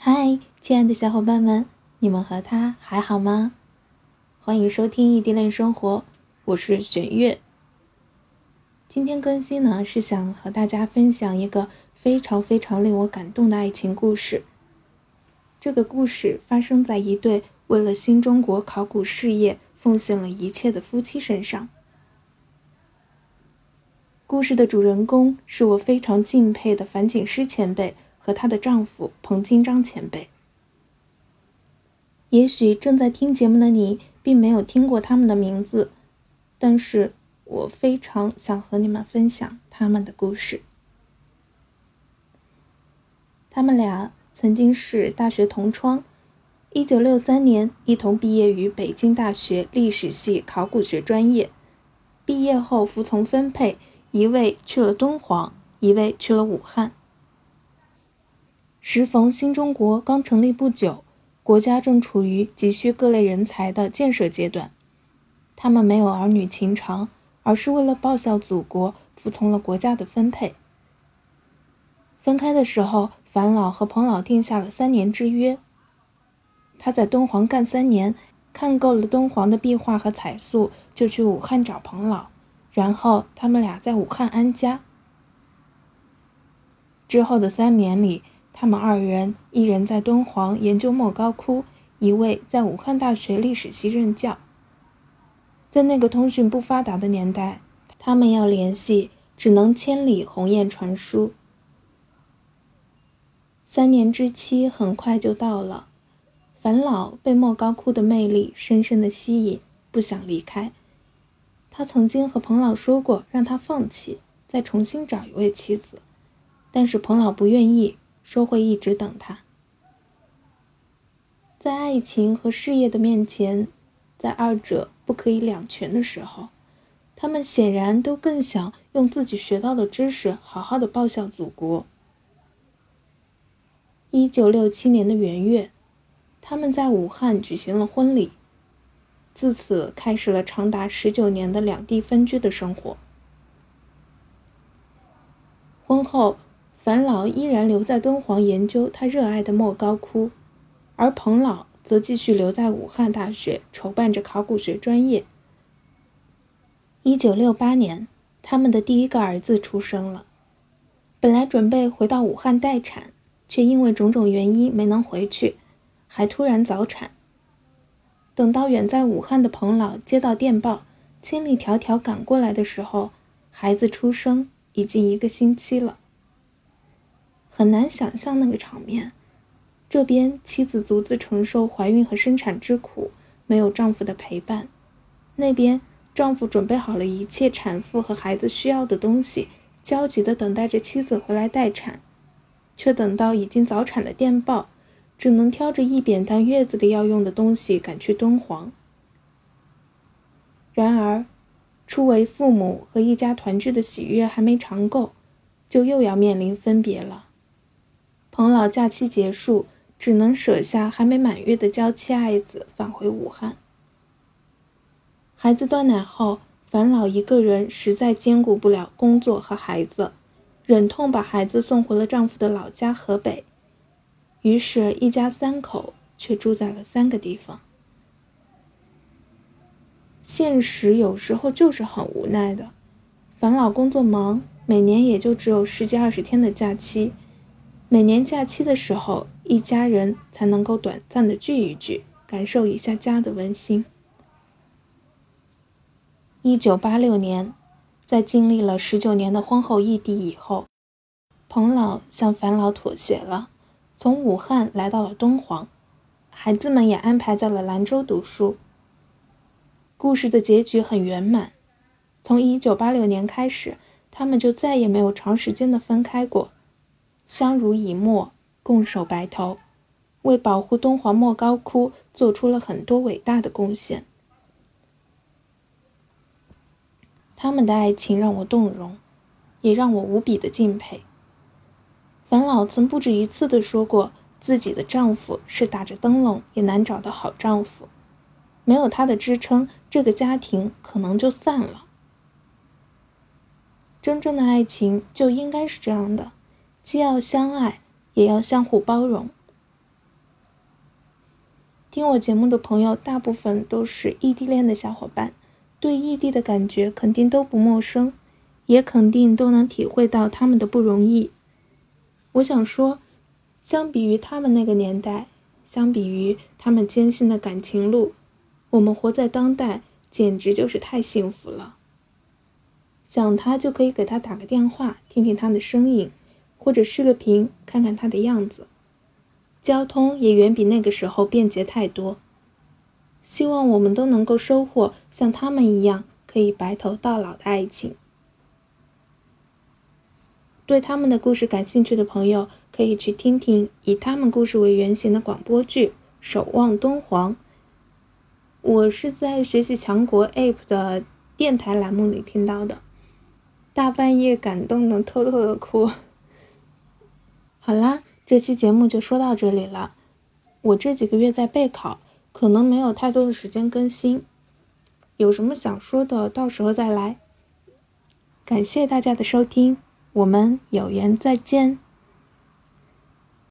嗨，亲爱的小伙伴们，你们和他还好吗？欢迎收听异地恋生活，我是玄月。今天更新呢，是想和大家分享一个非常非常令我感动的爱情故事。这个故事发生在一对为了新中国考古事业奉献了一切的夫妻身上。故事的主人公是我非常敬佩的樊锦诗前辈和她的丈夫彭金章前辈。也许正在听节目的你并没有听过他们的名字，但是我非常想和你们分享他们的故事。他们俩曾经是大学同窗，一九六三年一同毕业于北京大学历史系考古学专业，毕业后服从分配。一位去了敦煌，一位去了武汉。时逢新中国刚成立不久，国家正处于急需各类人才的建设阶段。他们没有儿女情长，而是为了报效祖国，服从了国家的分配。分开的时候，樊老和彭老定下了三年之约。他在敦煌干三年，看够了敦煌的壁画和彩塑，就去武汉找彭老。然后他们俩在武汉安家。之后的三年里，他们二人一人在敦煌研究莫高窟，一位在武汉大学历史系任教。在那个通讯不发达的年代，他们要联系，只能千里鸿雁传书。三年之期很快就到了，樊老被莫高窟的魅力深深的吸引，不想离开。他曾经和彭老说过，让他放弃，再重新找一位妻子，但是彭老不愿意，说会一直等他。在爱情和事业的面前，在二者不可以两全的时候，他们显然都更想用自己学到的知识，好好的报效祖国。一九六七年的元月，他们在武汉举行了婚礼。自此开始了长达十九年的两地分居的生活。婚后，老依然留在敦煌研究他热爱的莫高窟，而彭老则继续留在武汉大学筹办着考古学专业。一九六八年，他们的第一个儿子出生了。本来准备回到武汉待产，却因为种种原因没能回去，还突然早产。等到远在武汉的彭老接到电报，千里迢迢赶过来的时候，孩子出生已经一个星期了。很难想象那个场面，这边妻子独自承受怀孕和生产之苦，没有丈夫的陪伴；那边丈夫准备好了一切产妇和孩子需要的东西，焦急地等待着妻子回来待产，却等到已经早产的电报。只能挑着一扁担月子里要用的东西赶去敦煌。然而，初为父母和一家团聚的喜悦还没尝够，就又要面临分别了。彭老假期结束，只能舍下还没满月的娇妻爱子返回武汉。孩子断奶后，樊老一个人实在兼顾不了工作和孩子，忍痛把孩子送回了丈夫的老家河北。于是，一家三口却住在了三个地方。现实有时候就是很无奈的。樊老工作忙，每年也就只有十几二十天的假期。每年假期的时候，一家人才能够短暂的聚一聚，感受一下家的温馨。一九八六年，在经历了十九年的婚后异地以后，彭老向樊老妥协了。从武汉来到了敦煌，孩子们也安排在了兰州读书。故事的结局很圆满。从一九八六年开始，他们就再也没有长时间的分开过，相濡以沫，共守白头，为保护敦煌莫高窟做出了很多伟大的贡献。他们的爱情让我动容，也让我无比的敬佩。樊老曾不止一次地说过，自己的丈夫是打着灯笼也难找的好丈夫，没有他的支撑，这个家庭可能就散了。真正的爱情就应该是这样的，既要相爱，也要相互包容。听我节目的朋友大部分都是异地恋的小伙伴，对异地的感觉肯定都不陌生，也肯定都能体会到他们的不容易。我想说，相比于他们那个年代，相比于他们艰辛的感情路，我们活在当代简直就是太幸福了。想他就可以给他打个电话，听听他的声音，或者视个频，看看他的样子。交通也远比那个时候便捷太多。希望我们都能够收获像他们一样可以白头到老的爱情。对他们的故事感兴趣的朋友，可以去听听以他们故事为原型的广播剧《守望敦煌》。我是在学习强国 App 的电台栏目里听到的，大半夜感动的偷偷的哭。好啦。这期节目就说到这里了。我这几个月在备考，可能没有太多的时间更新。有什么想说的，到时候再来。感谢大家的收听，我们有缘再见。